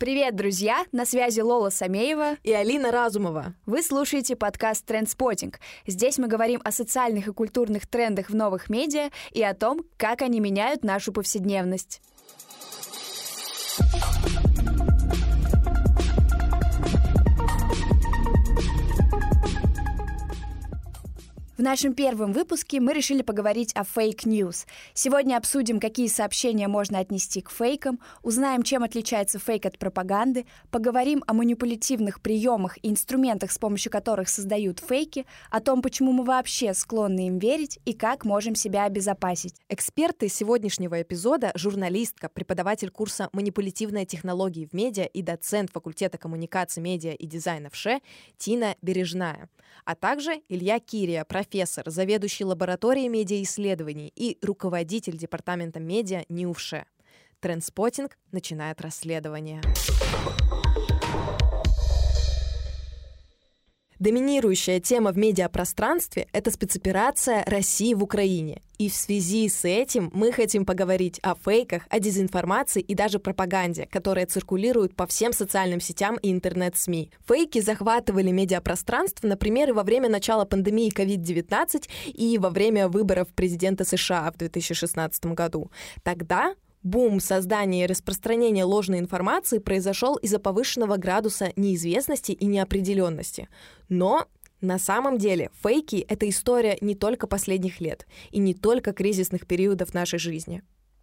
Привет, друзья! На связи Лола Самеева и Алина Разумова. Вы слушаете подкаст «Трендспотинг». Здесь мы говорим о социальных и культурных трендах в новых медиа и о том, как они меняют нашу повседневность. В нашем первом выпуске мы решили поговорить о fake news. Сегодня обсудим, какие сообщения можно отнести к фейкам, узнаем, чем отличается фейк от пропаганды, поговорим о манипулятивных приемах и инструментах, с помощью которых создают фейки, о том, почему мы вообще склонны им верить и как можем себя обезопасить. Эксперты сегодняшнего эпизода — журналистка, преподаватель курса «Манипулятивные технологии в медиа» и доцент факультета коммуникации, медиа и дизайна в ШЭ Тина Бережная, а также Илья Кирия, профессор профессор, заведующий лабораторией медиаисследований и руководитель департамента медиа НИУФШЕ. Трендспотинг начинает расследование. Доминирующая тема в медиапространстве — это спецоперация России в Украине. И в связи с этим мы хотим поговорить о фейках, о дезинформации и даже пропаганде, которая циркулирует по всем социальным сетям и интернет-СМИ. Фейки захватывали медиапространство, например, и во время начала пандемии COVID-19 и во время выборов президента США в 2016 году. Тогда Бум создания и распространения ложной информации произошел из-за повышенного градуса неизвестности и неопределенности. Но на самом деле фейки — это история не только последних лет и не только кризисных периодов нашей жизни.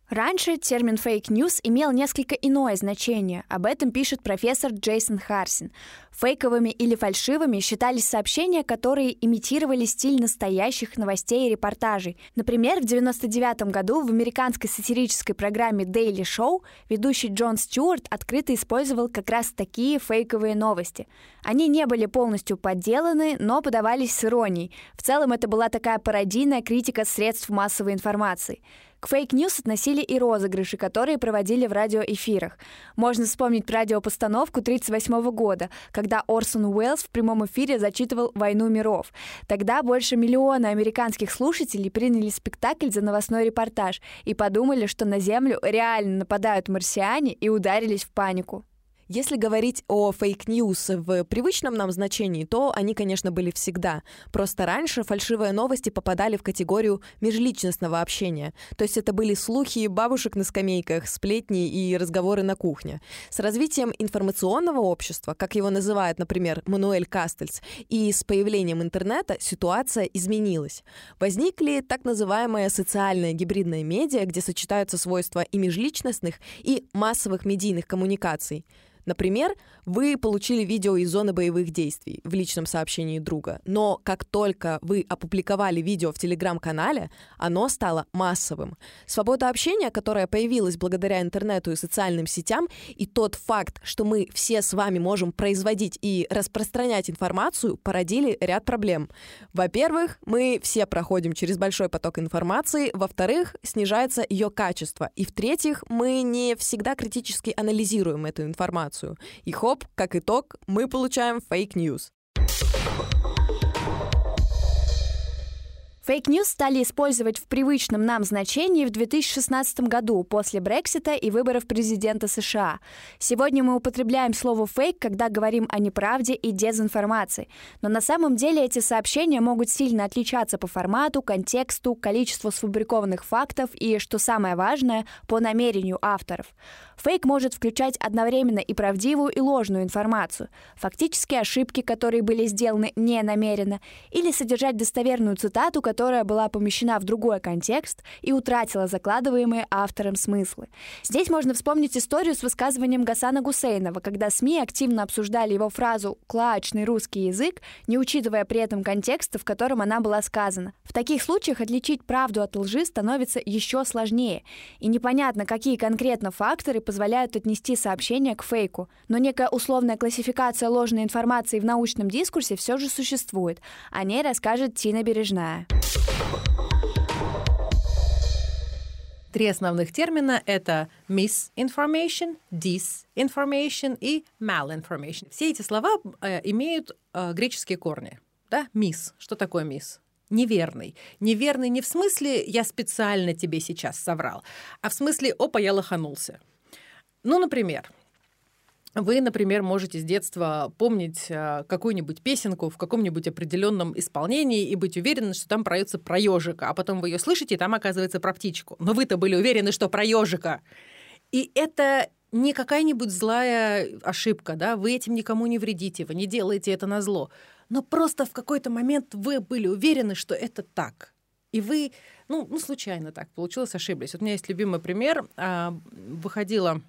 Раньше термин «фейк news имел несколько иное значение. Об этом пишет профессор Джейсон Харсин. Фейковыми или фальшивыми считались сообщения, которые имитировали стиль настоящих новостей и репортажей. Например, в 1999 году в американской сатирической программе Daily Show ведущий Джон Стюарт открыто использовал как раз такие фейковые новости. Они не были полностью подделаны, но подавались с иронией. В целом это была такая пародийная критика средств массовой информации. К fake news относили и розыгрыши, которые проводили в радиоэфирах. Можно вспомнить радиопостановку 1938 года, когда Орсон Уэллс в прямом эфире зачитывал «Войну миров». Тогда больше миллиона американских слушателей приняли спектакль за новостной репортаж и подумали, что на Землю реально нападают марсиане и ударились в панику. Если говорить о fake news в привычном нам значении, то они, конечно, были всегда. Просто раньше фальшивые новости попадали в категорию межличностного общения. То есть это были слухи бабушек на скамейках, сплетни и разговоры на кухне. С развитием информационного общества, как его называет, например, Мануэль Кастельс, и с появлением интернета ситуация изменилась. Возникли так называемые социальные гибридные медиа, где сочетаются свойства и межличностных, и массовых медийных коммуникаций. Например, вы получили видео из зоны боевых действий в личном сообщении друга, но как только вы опубликовали видео в телеграм-канале, оно стало массовым. Свобода общения, которая появилась благодаря интернету и социальным сетям, и тот факт, что мы все с вами можем производить и распространять информацию, породили ряд проблем. Во-первых, мы все проходим через большой поток информации, во-вторых, снижается ее качество, и в-третьих, мы не всегда критически анализируем эту информацию информацию. И хоп, как итог, мы получаем fake news. Fake news стали использовать в привычном нам значении в 2016 году после Брексита и выборов президента США. Сегодня мы употребляем слово «фейк», когда говорим о неправде и дезинформации. Но на самом деле эти сообщения могут сильно отличаться по формату, контексту, количеству сфабрикованных фактов и, что самое важное, по намерению авторов. Фейк может включать одновременно и правдивую, и ложную информацию, фактически ошибки, которые были сделаны не намеренно, или содержать достоверную цитату, которая была помещена в другой контекст и утратила закладываемые автором смыслы. Здесь можно вспомнить историю с высказыванием Гасана Гусейнова, когда СМИ активно обсуждали его фразу «клаачный русский язык», не учитывая при этом контекста, в котором она была сказана. В таких случаях отличить правду от лжи становится еще сложнее, и непонятно, какие конкретно факторы позволяют отнести сообщение к фейку. Но некая условная классификация ложной информации в научном дискурсе все же существует. О ней расскажет Тина Бережная. Три основных термина — это misinformation, disinformation и malinformation. Все эти слова э, имеют э, греческие корни. Да? Мис. Что такое мис? Неверный. Неверный не в смысле «я специально тебе сейчас соврал», а в смысле «опа, я лоханулся». Ну, например, Вы, например, можете с детства помнить э, какую-нибудь песенку в каком-нибудь определенном исполнении и быть уверены, что там проется про ежика, а потом вы ее слышите, и там оказывается про птичку. Но вы-то были уверены, что про ежика. И это не какая-нибудь злая ошибка, да, вы этим никому не вредите, вы не делаете это на зло. Но просто в какой-то момент вы были уверены, что это так. И вы, ну, ну случайно так получилось, ошиблись. Вот у меня есть любимый пример. А, выходила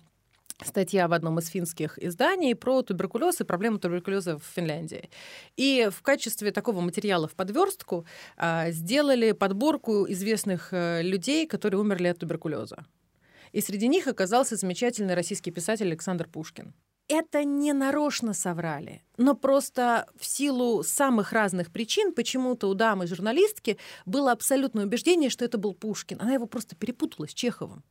статья в одном из финских изданий про туберкулез и проблему туберкулеза в Финляндии. И в качестве такого материала в подверстку а, сделали подборку известных а, людей, которые умерли от туберкулеза. И среди них оказался замечательный российский писатель Александр Пушкин. Это не нарочно соврали, но просто в силу самых разных причин почему-то у дамы-журналистки было абсолютное убеждение, что это был Пушкин. Она его просто перепутала с Чеховым.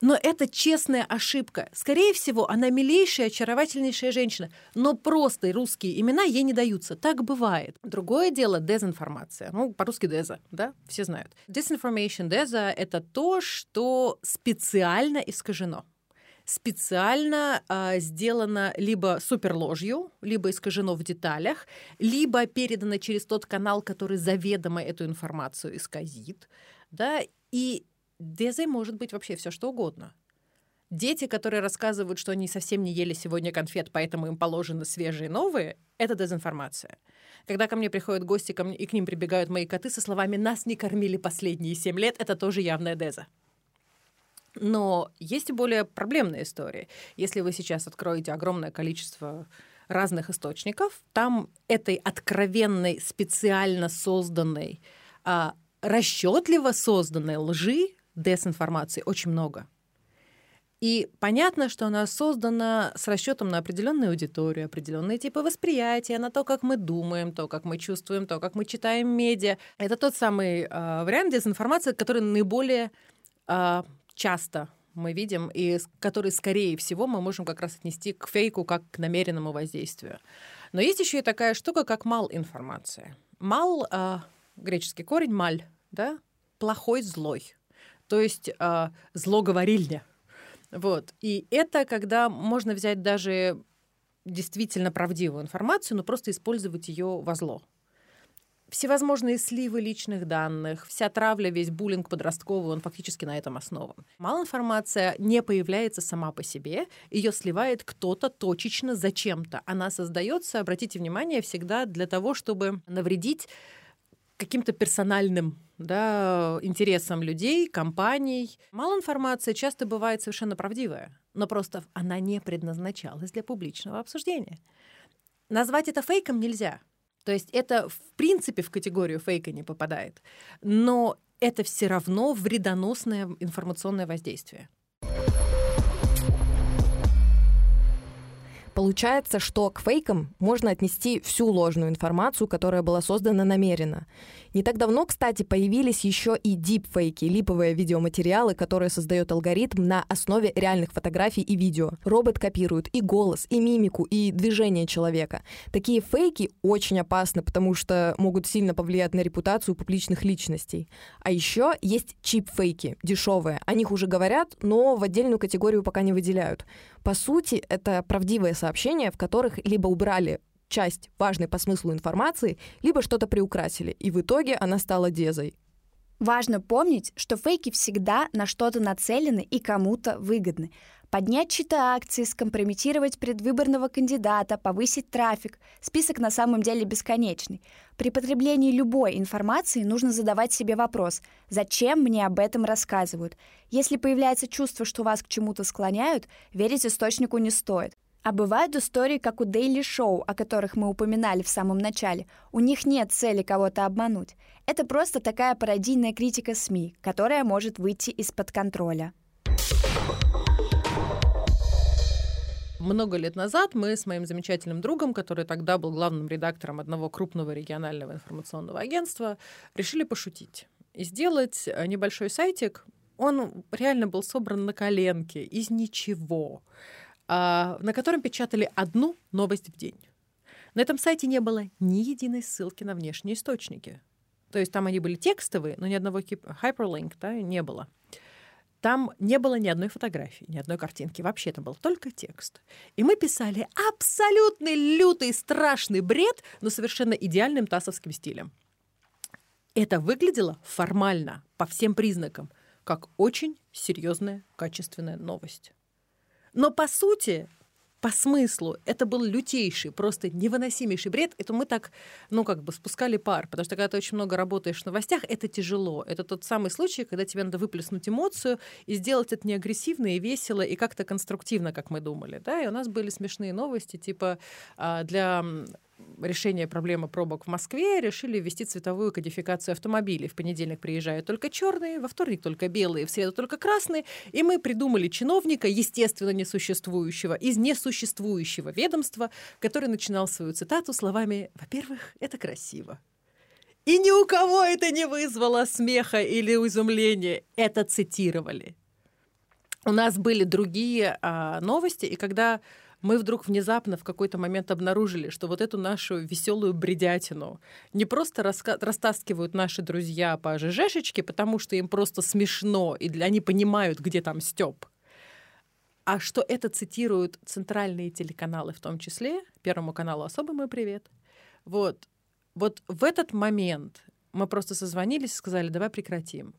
Но это честная ошибка. Скорее всего, она милейшая, очаровательнейшая женщина, но просто русские имена ей не даются. Так бывает. Другое дело — дезинформация. Ну, по-русски деза, да? Все знают. Disinformation, деза — это то, что специально искажено специально э, сделано либо суперложью, либо искажено в деталях, либо передано через тот канал, который заведомо эту информацию исказит. Да? И Дезой может быть вообще все что угодно. Дети, которые рассказывают, что они совсем не ели сегодня конфет, поэтому им положены свежие новые, это дезинформация. Когда ко мне приходят гости ко мне, и к ним прибегают мои коты со словами «нас не кормили последние семь лет», это тоже явная деза. Но есть и более проблемные истории. Если вы сейчас откроете огромное количество разных источников, там этой откровенной, специально созданной, а, расчетливо созданной лжи дезинформации очень много. И понятно, что она создана с расчетом на определенную аудиторию, определенные типы восприятия, на то, как мы думаем, то, как мы чувствуем, то, как мы читаем медиа. Это тот самый э, вариант дезинформации, который наиболее э, часто мы видим, и который, скорее всего, мы можем как раз отнести к фейку, как к намеренному воздействию. Но есть еще и такая штука, как мал-информация. Мал, э, греческий корень, маль, да, плохой, злой то есть э, злоговорильня. Вот. И это когда можно взять даже действительно правдивую информацию, но просто использовать ее во зло. Всевозможные сливы личных данных, вся травля, весь буллинг подростковый, он фактически на этом основан. Малоинформация не появляется сама по себе, ее сливает кто-то точечно зачем-то. Она создается, обратите внимание, всегда для того, чтобы навредить каким-то персональным да, интересам людей, компаний. Мало информации часто бывает совершенно правдивая, но просто она не предназначалась для публичного обсуждения. Назвать это фейком нельзя. То есть это в принципе в категорию фейка не попадает. Но это все равно вредоносное информационное воздействие. Получается, что к фейкам можно отнести всю ложную информацию, которая была создана намеренно. Не так давно, кстати, появились еще и дипфейки, липовые видеоматериалы, которые создает алгоритм на основе реальных фотографий и видео. Робот копирует и голос, и мимику, и движение человека. Такие фейки очень опасны, потому что могут сильно повлиять на репутацию публичных личностей. А еще есть чип-фейки, дешевые. О них уже говорят, но в отдельную категорию пока не выделяют. По сути, это правдивые сообщения, в которых либо убрали часть важной по смыслу информации, либо что-то приукрасили, и в итоге она стала дезой. Важно помнить, что фейки всегда на что-то нацелены и кому-то выгодны. Поднять чьи-то акции, скомпрометировать предвыборного кандидата, повысить трафик. Список на самом деле бесконечный. При потреблении любой информации нужно задавать себе вопрос, зачем мне об этом рассказывают. Если появляется чувство, что вас к чему-то склоняют, верить источнику не стоит. А бывают истории, как у Daily Show, о которых мы упоминали в самом начале. У них нет цели кого-то обмануть. Это просто такая пародийная критика СМИ, которая может выйти из-под контроля. Много лет назад мы с моим замечательным другом, который тогда был главным редактором одного крупного регионального информационного агентства, решили пошутить и сделать небольшой сайтик. Он реально был собран на коленке, из ничего. А, на котором печатали одну новость в день. На этом сайте не было ни единой ссылки на внешние источники. То есть там они были текстовые, но ни одного hyperlink да, не было. там не было ни одной фотографии, ни одной картинки. Вообще это был только текст. И мы писали абсолютный лютый, страшный бред, но совершенно идеальным тасовским стилем. Это выглядело формально, по всем признакам, как очень серьезная, качественная новость. Но по сути по смыслу это был лютейший, просто невыносимейший бред. Это мы так, ну, как бы спускали пар, потому что когда ты очень много работаешь в новостях, это тяжело. Это тот самый случай, когда тебе надо выплеснуть эмоцию и сделать это не агрессивно и весело, и как-то конструктивно, как мы думали. Да? И у нас были смешные новости, типа а, для решения проблемы пробок в Москве решили ввести цветовую кодификацию автомобилей. В понедельник приезжают только черные, во вторник только белые, в среду только красные. И мы придумали чиновника, естественно, несуществующего, из несуществующего ведомства, который начинал свою цитату словами «Во-первых, это красиво». И ни у кого это не вызвало смеха или изумления. Это цитировали. У нас были другие а, новости, и когда мы вдруг внезапно в какой-то момент обнаружили, что вот эту нашу веселую бредятину не просто раска- растаскивают наши друзья по ЖЖшечке, потому что им просто смешно, и для они понимают, где там Степ, а что это цитируют центральные телеканалы в том числе, Первому каналу особый мой привет. Вот, вот в этот момент мы просто созвонились и сказали, давай прекратим.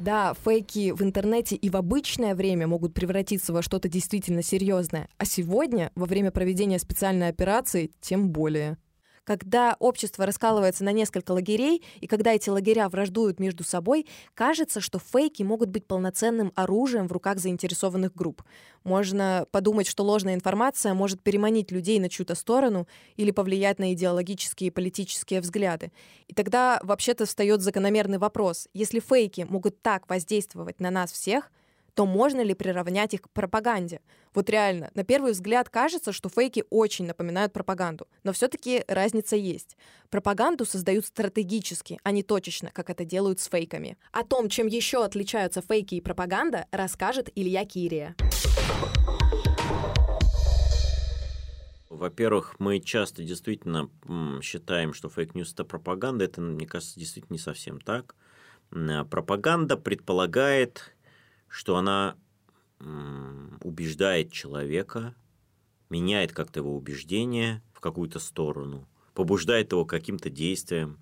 Да, фейки в интернете и в обычное время могут превратиться во что-то действительно серьезное, а сегодня, во время проведения специальной операции, тем более. Когда общество раскалывается на несколько лагерей, и когда эти лагеря враждуют между собой, кажется, что фейки могут быть полноценным оружием в руках заинтересованных групп. Можно подумать, что ложная информация может переманить людей на чью-то сторону или повлиять на идеологические и политические взгляды. И тогда вообще-то встает закономерный вопрос. Если фейки могут так воздействовать на нас всех, то можно ли приравнять их к пропаганде? Вот реально, на первый взгляд кажется, что фейки очень напоминают пропаганду, но все-таки разница есть. Пропаганду создают стратегически, а не точечно, как это делают с фейками. О том, чем еще отличаются фейки и пропаганда, расскажет Илья Кирия. Во-первых, мы часто действительно считаем, что fake news – это пропаганда. Это, мне кажется, действительно не совсем так. Пропаганда предполагает что она убеждает человека, меняет как-то его убеждение в какую-то сторону, побуждает его к каким-то действиям,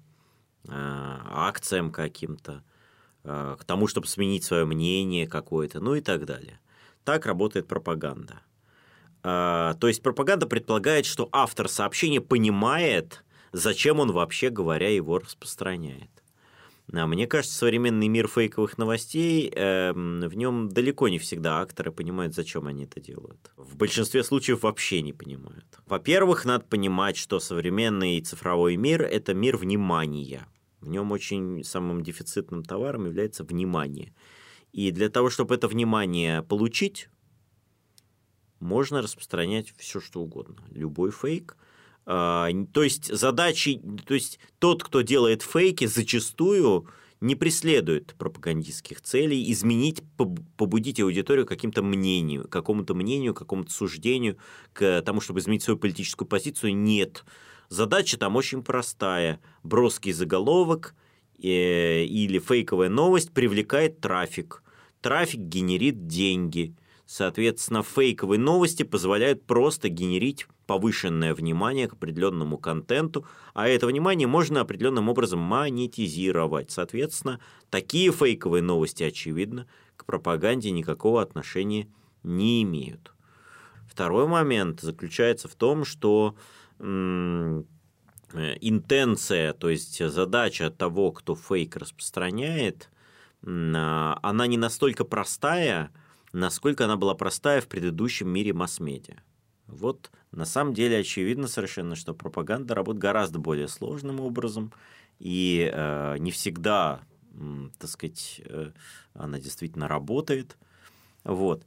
а, акциям каким-то, а, к тому, чтобы сменить свое мнение какое-то, ну и так далее. Так работает пропаганда. А, то есть пропаганда предполагает, что автор сообщения понимает, зачем он вообще говоря его распространяет. А мне кажется, современный мир фейковых новостей, э, в нем далеко не всегда акторы понимают, зачем они это делают. В большинстве случаев вообще не понимают. Во-первых, надо понимать, что современный цифровой мир – это мир внимания. В нем очень самым дефицитным товаром является внимание. И для того, чтобы это внимание получить, можно распространять все, что угодно. Любой фейк – то есть задачи, то есть тот, кто делает фейки, зачастую не преследует пропагандистских целей, изменить, побудить аудиторию каким-то мнению, какому-то мнению, какому-то суждению, к тому, чтобы изменить свою политическую позицию, нет. Задача там очень простая. Броский заголовок э, или фейковая новость привлекает трафик. Трафик генерит деньги. Соответственно, фейковые новости позволяют просто генерить повышенное внимание к определенному контенту, а это внимание можно определенным образом монетизировать. Соответственно, такие фейковые новости, очевидно, к пропаганде никакого отношения не имеют. Второй момент заключается в том, что интенция, то есть задача того, кто фейк распространяет, она не настолько простая, насколько она была простая в предыдущем мире масс-медиа. Вот на самом деле очевидно совершенно, что пропаганда работает гораздо более сложным образом, и э, не всегда, э, так сказать, э, она действительно работает. Вот.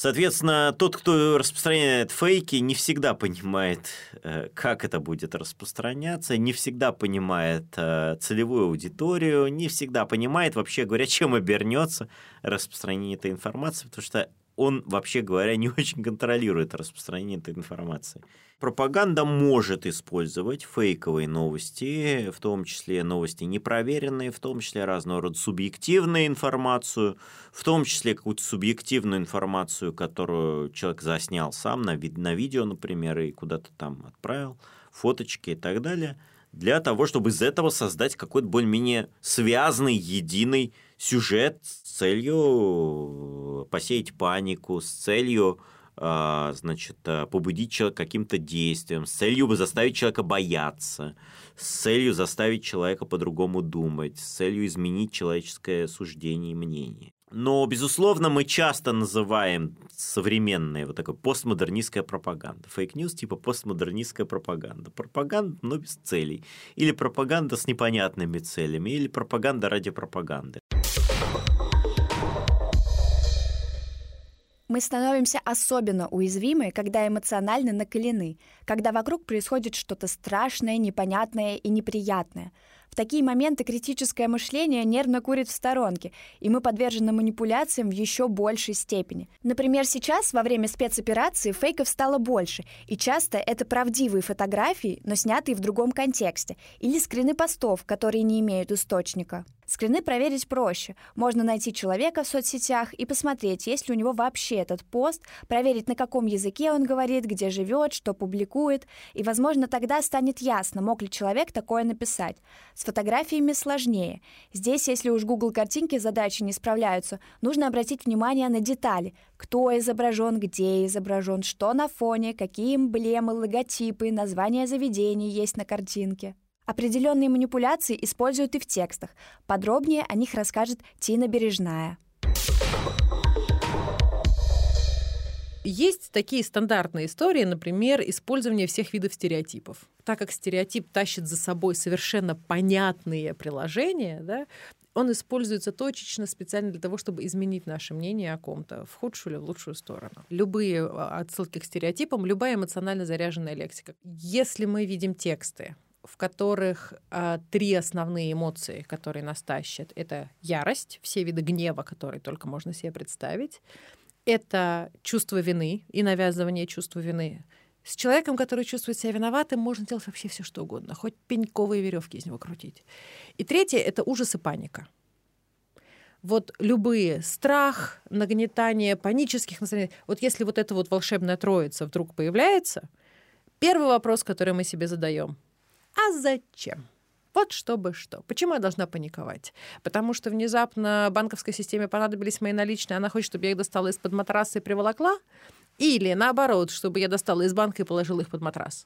Соответственно, тот, кто распространяет фейки, не всегда понимает, э, как это будет распространяться, не всегда понимает э, целевую аудиторию, не всегда понимает, вообще говоря, чем обернется распространение этой информации, потому что он, вообще говоря, не очень контролирует распространение этой информации. Пропаганда может использовать фейковые новости, в том числе новости непроверенные, в том числе разного рода субъективную информацию, в том числе какую-то субъективную информацию, которую человек заснял сам на, на видео, например, и куда-то там отправил, фоточки и так далее, для того, чтобы из этого создать какой-то более-менее связанный, единый сюжет с целью посеять панику, с целью значит, а, побудить человека каким-то действием, с целью бы заставить человека бояться, с целью заставить человека по-другому думать, с целью изменить человеческое суждение и мнение. Но, безусловно, мы часто называем современная вот такая постмодернистская пропаганда. Fake news типа постмодернистская пропаганда. Пропаганда, но без целей. Или пропаганда с непонятными целями. Или пропаганда ради пропаганды. Мы становимся особенно уязвимы, когда эмоционально накалены, когда вокруг происходит что-то страшное, непонятное и неприятное. В такие моменты критическое мышление нервно курит в сторонке, и мы подвержены манипуляциям в еще большей степени. Например, сейчас, во время спецоперации, фейков стало больше, и часто это правдивые фотографии, но снятые в другом контексте, или скрины постов, которые не имеют источника. Скрины проверить проще. Можно найти человека в соцсетях и посмотреть, есть ли у него вообще этот пост, проверить, на каком языке он говорит, где живет, что публикует, и, возможно, тогда станет ясно, мог ли человек такое написать. С фотографиями сложнее. Здесь, если уж Google картинки задачи не справляются, нужно обратить внимание на детали. Кто изображен, где изображен, что на фоне, какие эмблемы, логотипы, названия заведений есть на картинке. Определенные манипуляции используют и в текстах. Подробнее о них расскажет Тина Бережная. Есть такие стандартные истории, например, использование всех видов стереотипов. Так как стереотип тащит за собой совершенно понятные приложения, да, он используется точечно, специально для того, чтобы изменить наше мнение о ком-то в худшую или в лучшую сторону. Любые а, отсылки к стереотипам, любая эмоционально заряженная лексика. Если мы видим тексты, в которых э, три основные эмоции, которые нас тащат. Это ярость, все виды гнева, которые только можно себе представить. Это чувство вины и навязывание чувства вины. С человеком, который чувствует себя виноватым, можно делать вообще все, что угодно, хоть пеньковые веревки из него крутить. И третье — это ужас и паника. Вот любые страх, нагнетание панических настроений, вот если вот эта вот волшебная троица вдруг появляется, первый вопрос, который мы себе задаем — а зачем? Вот чтобы что. Почему я должна паниковать? Потому что внезапно банковской системе понадобились мои наличные, она хочет, чтобы я их достала из-под матраса и приволокла? Или наоборот, чтобы я достала из банка и положила их под матрас?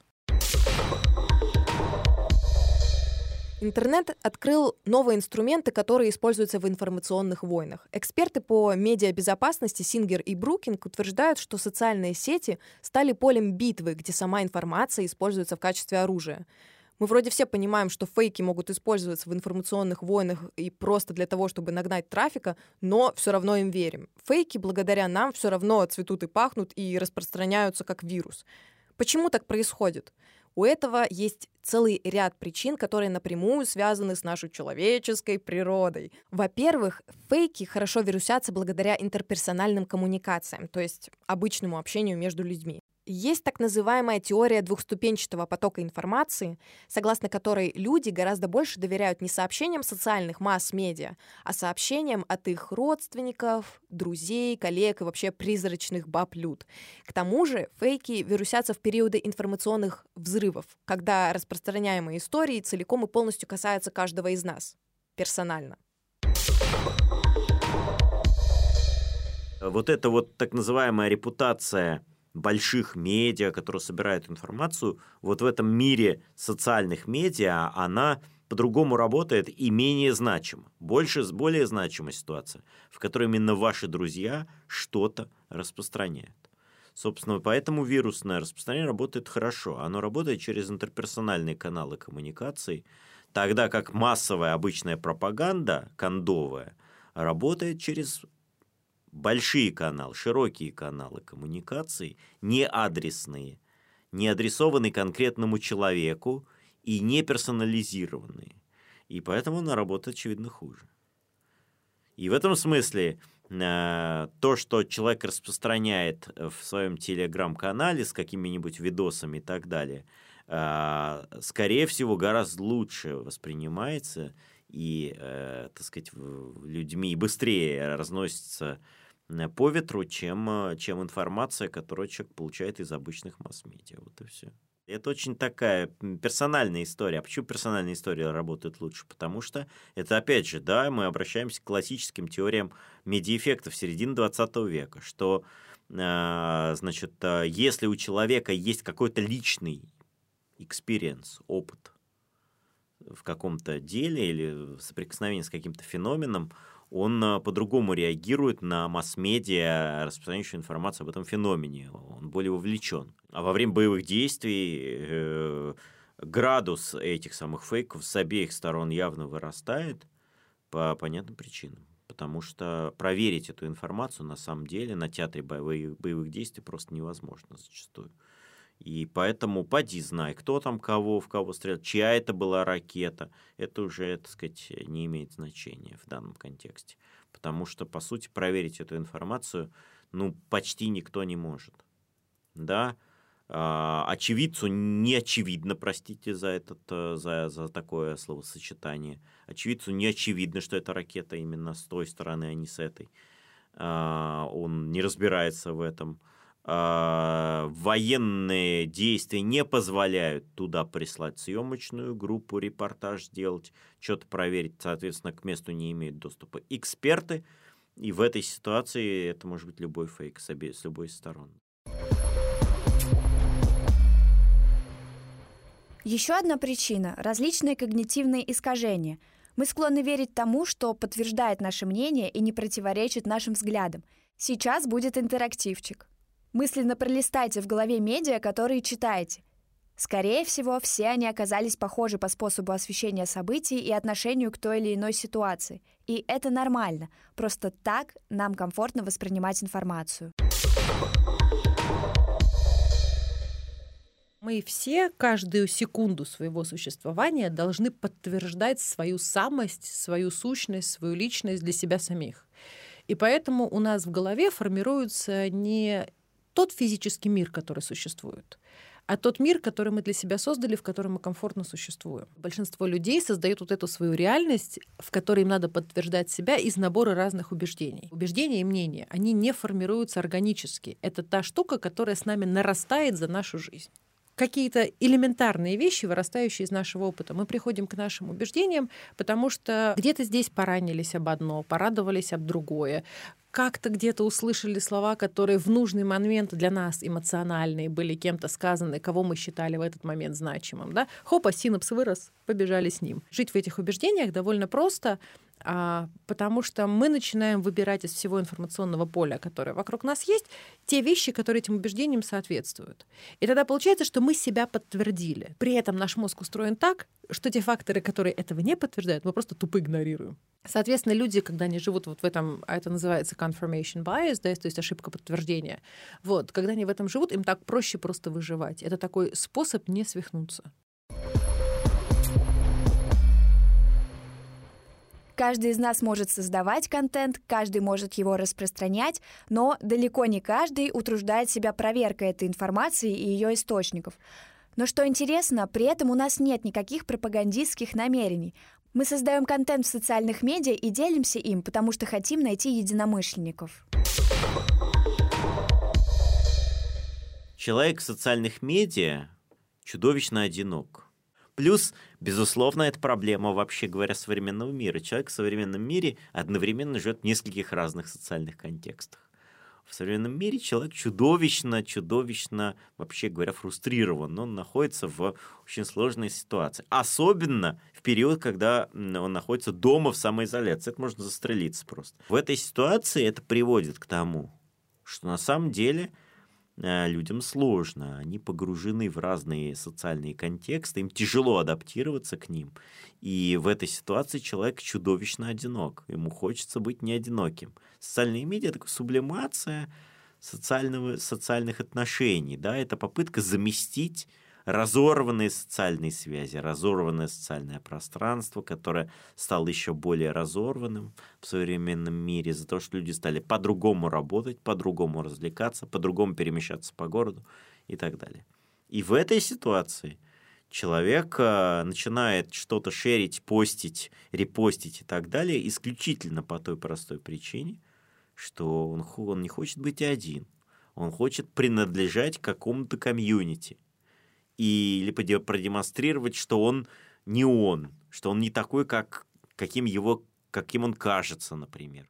Интернет открыл новые инструменты, которые используются в информационных войнах. Эксперты по медиабезопасности Сингер и Брукинг утверждают, что социальные сети стали полем битвы, где сама информация используется в качестве оружия. Мы вроде все понимаем, что фейки могут использоваться в информационных войнах и просто для того, чтобы нагнать трафика, но все равно им верим. Фейки благодаря нам все равно цветут и пахнут и распространяются как вирус. Почему так происходит? У этого есть целый ряд причин, которые напрямую связаны с нашей человеческой природой. Во-первых, фейки хорошо вирусятся благодаря интерперсональным коммуникациям, то есть обычному общению между людьми. Есть так называемая теория двухступенчатого потока информации, согласно которой люди гораздо больше доверяют не сообщениям социальных масс-медиа, а сообщениям от их родственников, друзей, коллег и вообще призрачных баб-люд. К тому же фейки вирусятся в периоды информационных взрывов, когда распространяемые истории целиком и полностью касаются каждого из нас персонально. Вот эта вот так называемая репутация больших медиа, которые собирают информацию, вот в этом мире социальных медиа она по-другому работает и менее значима. Больше, более значимая ситуация, в которой именно ваши друзья что-то распространяют. Собственно, поэтому вирусное распространение работает хорошо. Оно работает через интерперсональные каналы коммуникаций, тогда как массовая обычная пропаганда, кондовая, работает через большие каналы, широкие каналы коммуникации, не адресные, не адресованные конкретному человеку и не персонализированные. И поэтому она работает, очевидно, хуже. И в этом смысле э, то, что человек распространяет в своем телеграм-канале с какими-нибудь видосами и так далее, э, скорее всего, гораздо лучше воспринимается и, э, так сказать, людьми быстрее разносится по ветру, чем, чем информация, которую человек получает из обычных масс-медиа. Вот и все. Это очень такая персональная история. А почему персональная история работает лучше? Потому что это, опять же, да, мы обращаемся к классическим теориям медиаэффектов середины 20 века, что, а, значит, если у человека есть какой-то личный experience, опыт в каком-то деле или соприкосновение с каким-то феноменом, он э, по-другому реагирует на масс-медиа, распространяющую информацию об этом феномене. Он более вовлечен. А во время боевых действий э, градус этих самых фейков с обеих сторон явно вырастает по понятным причинам. Потому что проверить эту информацию на самом деле на театре боевых, боевых действий просто невозможно зачастую. И поэтому поди знай, кто там кого, в кого стрелял, чья это была ракета. Это уже, так сказать, не имеет значения в данном контексте. Потому что, по сути, проверить эту информацию, ну, почти никто не может. Да, а, очевидцу не очевидно, простите за, этот, э, за, за такое словосочетание, очевидцу не очевидно, что эта ракета именно с той стороны, а не с этой. А, он не разбирается в этом. А, военные действия не позволяют туда прислать съемочную группу, репортаж сделать, что-то проверить, соответственно, к месту не имеют доступа эксперты, и в этой ситуации это может быть любой фейк с, любой стороны. Еще одна причина – различные когнитивные искажения. Мы склонны верить тому, что подтверждает наше мнение и не противоречит нашим взглядам. Сейчас будет интерактивчик. Мысленно пролистайте в голове медиа, которые читаете. Скорее всего, все они оказались похожи по способу освещения событий и отношению к той или иной ситуации. И это нормально. Просто так нам комфортно воспринимать информацию. Мы все каждую секунду своего существования должны подтверждать свою самость, свою сущность, свою личность для себя самих. И поэтому у нас в голове формируется не тот физический мир, который существует, а тот мир, который мы для себя создали, в котором мы комфортно существуем. Большинство людей создают вот эту свою реальность, в которой им надо подтверждать себя из набора разных убеждений. Убеждения и мнения, они не формируются органически. Это та штука, которая с нами нарастает за нашу жизнь какие-то элементарные вещи, вырастающие из нашего опыта. Мы приходим к нашим убеждениям, потому что где-то здесь поранились об одно, порадовались об другое, как-то где-то услышали слова, которые в нужный момент для нас эмоциональные были кем-то сказаны, кого мы считали в этот момент значимым. Да? Хопа, синапс вырос, побежали с ним. Жить в этих убеждениях довольно просто, потому что мы начинаем выбирать из всего информационного поля, которое вокруг нас есть, те вещи, которые этим убеждениям соответствуют. И тогда получается, что мы себя подтвердили. При этом наш мозг устроен так, что те факторы, которые этого не подтверждают, мы просто тупо игнорируем. Соответственно, люди, когда они живут вот в этом, а это называется confirmation bias, да, то есть ошибка подтверждения, вот, когда они в этом живут, им так проще просто выживать. Это такой способ не свихнуться. Каждый из нас может создавать контент, каждый может его распространять, но далеко не каждый утруждает себя проверкой этой информации и ее источников. Но что интересно, при этом у нас нет никаких пропагандистских намерений. Мы создаем контент в социальных медиа и делимся им, потому что хотим найти единомышленников. Человек в социальных медиа чудовищно одинок. Плюс, безусловно, это проблема, вообще говоря, современного мира. Человек в современном мире одновременно живет в нескольких разных социальных контекстах в современном мире человек чудовищно, чудовищно, вообще говоря, фрустрирован. Он находится в очень сложной ситуации. Особенно в период, когда он находится дома в самоизоляции. Это можно застрелиться просто. В этой ситуации это приводит к тому, что на самом деле – людям сложно, они погружены в разные социальные контексты, им тяжело адаптироваться к ним. И в этой ситуации человек чудовищно одинок, ему хочется быть не одиноким. Социальные медиа – это сублимация социального, социальных отношений, да, это попытка заместить разорванные социальные связи, разорванное социальное пространство, которое стало еще более разорванным в современном мире из-за того, что люди стали по-другому работать, по-другому развлекаться, по-другому перемещаться по городу и так далее. И в этой ситуации человек э, начинает что-то шерить, постить, репостить и так далее исключительно по той простой причине, что он, он не хочет быть один. Он хочет принадлежать какому-то комьюнити. И, или продемонстрировать, что он не он, что он не такой, как, каким, его, каким он кажется, например.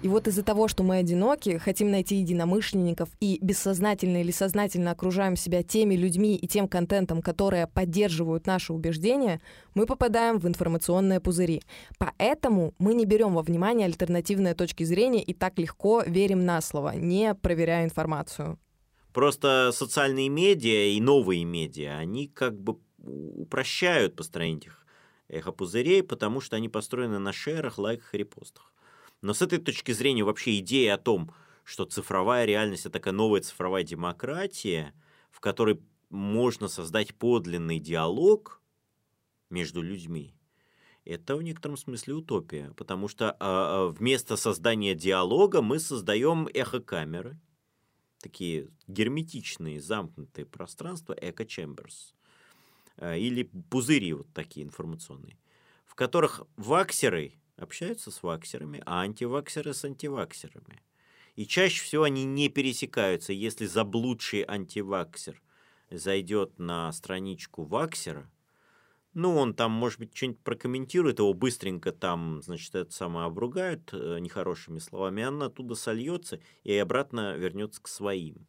И вот из-за того, что мы одиноки, хотим найти единомышленников и бессознательно или сознательно окружаем себя теми людьми и тем контентом, которые поддерживают наши убеждения, мы попадаем в информационные пузыри. Поэтому мы не берем во внимание альтернативные точки зрения и так легко верим на слово, не проверяя информацию. Просто социальные медиа и новые медиа, они как бы упрощают построение этих эхопузырей, потому что они построены на шерах, лайках и репостах. Но с этой точки зрения вообще идея о том, что цифровая реальность – это такая новая цифровая демократия, в которой можно создать подлинный диалог между людьми, это в некотором смысле утопия, потому что а, вместо создания диалога мы создаем эхокамеры, такие герметичные, замкнутые пространства, эко-чемберс, или пузыри вот такие информационные, в которых ваксеры общаются с ваксерами, а антиваксеры с антиваксерами. И чаще всего они не пересекаются. Если заблудший антиваксер зайдет на страничку ваксера, ну, он там, может быть, что-нибудь прокомментирует, его быстренько там, значит, это самое обругают э, нехорошими словами, она оттуда сольется и обратно вернется к своим.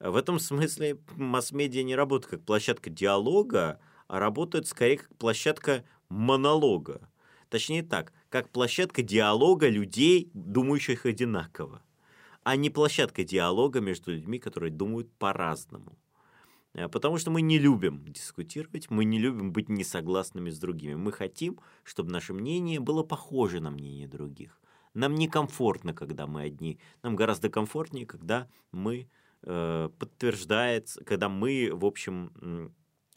В этом смысле масс-медиа не работает как площадка диалога, а работает скорее как площадка монолога. Точнее так, как площадка диалога людей, думающих одинаково, а не площадка диалога между людьми, которые думают по-разному. Э, потому что мы не любим дискутировать, мы не любим быть несогласными с другими. Мы хотим, чтобы наше мнение было похоже на мнение других. Нам некомфортно, когда мы одни. Нам гораздо комфортнее, когда мы э, подтверждается, когда мы, в общем,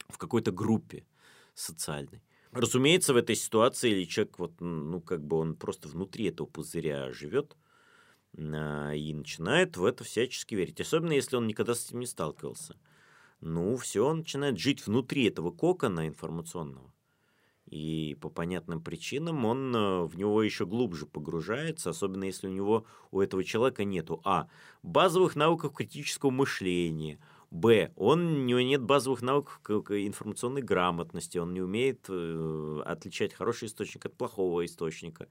в какой-то группе социальной. Разумеется, в этой ситуации или человек, вот, ну, как бы он просто внутри этого пузыря живет а, и начинает в это всячески верить. Особенно, если он никогда с этим не сталкивался. Ну, все, начинает жить внутри этого кокона информационного. И по понятным причинам он э, в него еще глубже погружается, особенно если у него, у этого человека нету, а, базовых навыков критического мышления – Б. Он, у него нет базовых навыков информационной грамотности, он не умеет э, отличать хороший источник от плохого источника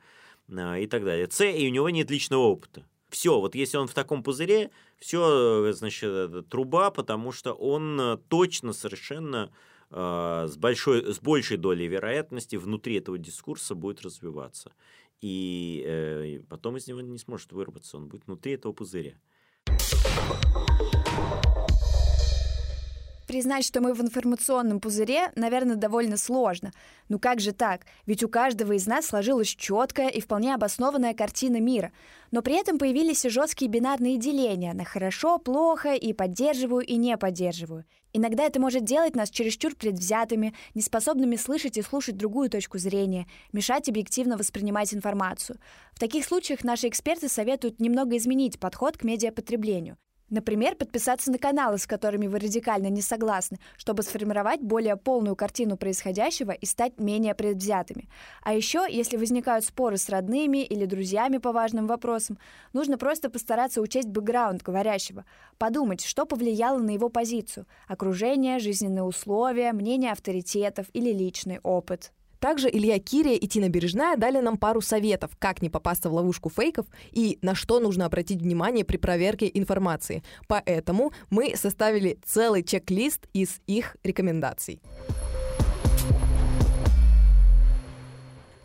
э, и так далее. С. И у него нет личного опыта. Все, вот если он в таком пузыре, все, э, значит, труба, потому что он э, точно совершенно э, с, большой, с большей долей вероятности внутри этого дискурса будет развиваться. И э, потом из него не сможет вырваться, он будет внутри этого пузыря признать, что мы в информационном пузыре, наверное, довольно сложно. Ну как же так? Ведь у каждого из нас сложилась четкая и вполне обоснованная картина мира. Но при этом появились и жесткие бинарные деления на хорошо, плохо и поддерживаю и не поддерживаю. Иногда это может делать нас чересчур предвзятыми, неспособными слышать и слушать другую точку зрения, мешать объективно воспринимать информацию. В таких случаях наши эксперты советуют немного изменить подход к медиапотреблению. Например, подписаться на каналы, с которыми вы радикально не согласны, чтобы сформировать более полную картину происходящего и стать менее предвзятыми. А еще, если возникают споры с родными или друзьями по важным вопросам, нужно просто постараться учесть бэкграунд говорящего, подумать, что повлияло на его позицию – окружение, жизненные условия, мнение авторитетов или личный опыт. Также Илья Кирия и Тина Бережная дали нам пару советов, как не попасться в ловушку фейков и на что нужно обратить внимание при проверке информации. Поэтому мы составили целый чек-лист из их рекомендаций.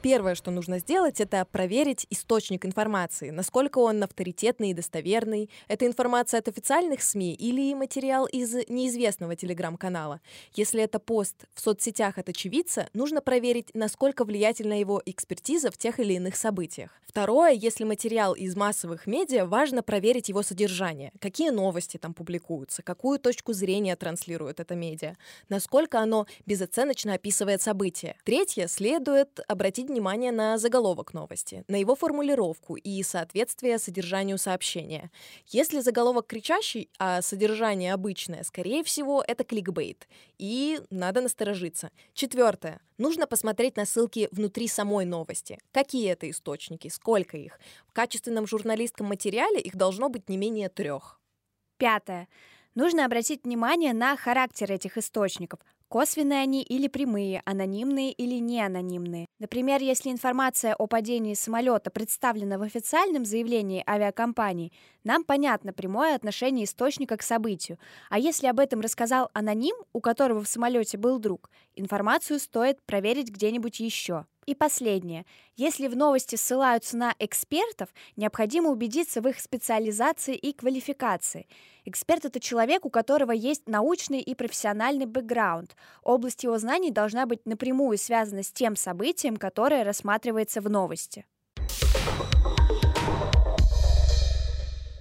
Первое, что нужно сделать, это проверить источник информации, насколько он авторитетный и достоверный. Это информация от официальных СМИ или материал из неизвестного телеграм-канала. Если это пост в соцсетях от очевидца, нужно проверить, насколько влиятельна его экспертиза в тех или иных событиях. Второе, если материал из массовых медиа, важно проверить его содержание. Какие новости там публикуются, какую точку зрения транслирует это медиа, насколько оно безоценочно описывает события. Третье, следует обратить внимание на заголовок новости, на его формулировку и соответствие содержанию сообщения. Если заголовок кричащий, а содержание обычное, скорее всего, это кликбейт, и надо насторожиться. Четвертое. Нужно посмотреть на ссылки внутри самой новости. Какие это источники, сколько их. В качественном журналистском материале их должно быть не менее трех. Пятое. Нужно обратить внимание на характер этих источников. Косвенные они или прямые, анонимные или неанонимные. Например, если информация о падении самолета представлена в официальном заявлении авиакомпании, нам понятно прямое отношение источника к событию. А если об этом рассказал аноним, у которого в самолете был друг, информацию стоит проверить где-нибудь еще. И последнее. Если в новости ссылаются на экспертов, необходимо убедиться в их специализации и квалификации. Эксперт — это человек, у которого есть научный и профессиональный бэкграунд. Область его знаний должна быть напрямую связана с тем событием, которое рассматривается в новости.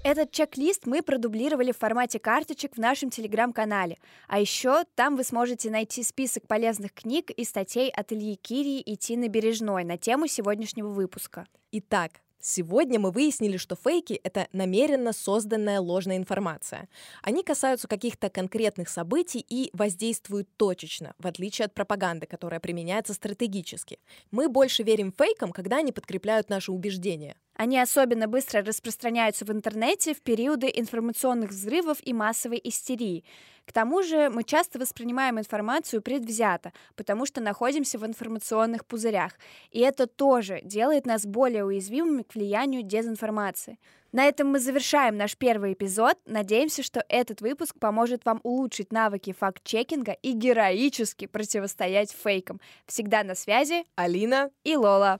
Этот чек-лист мы продублировали в формате карточек в нашем телеграм-канале. А еще там вы сможете найти список полезных книг и статей от Ильи Кирии и Тины Бережной на тему сегодняшнего выпуска. Итак, Сегодня мы выяснили, что фейки — это намеренно созданная ложная информация. Они касаются каких-то конкретных событий и воздействуют точечно, в отличие от пропаганды, которая применяется стратегически. Мы больше верим фейкам, когда они подкрепляют наши убеждения. Они особенно быстро распространяются в интернете в периоды информационных взрывов и массовой истерии. К тому же мы часто воспринимаем информацию предвзято, потому что находимся в информационных пузырях. И это тоже делает нас более уязвимыми к влиянию дезинформации. На этом мы завершаем наш первый эпизод. Надеемся, что этот выпуск поможет вам улучшить навыки факт-чекинга и героически противостоять фейкам. Всегда на связи Алина и Лола.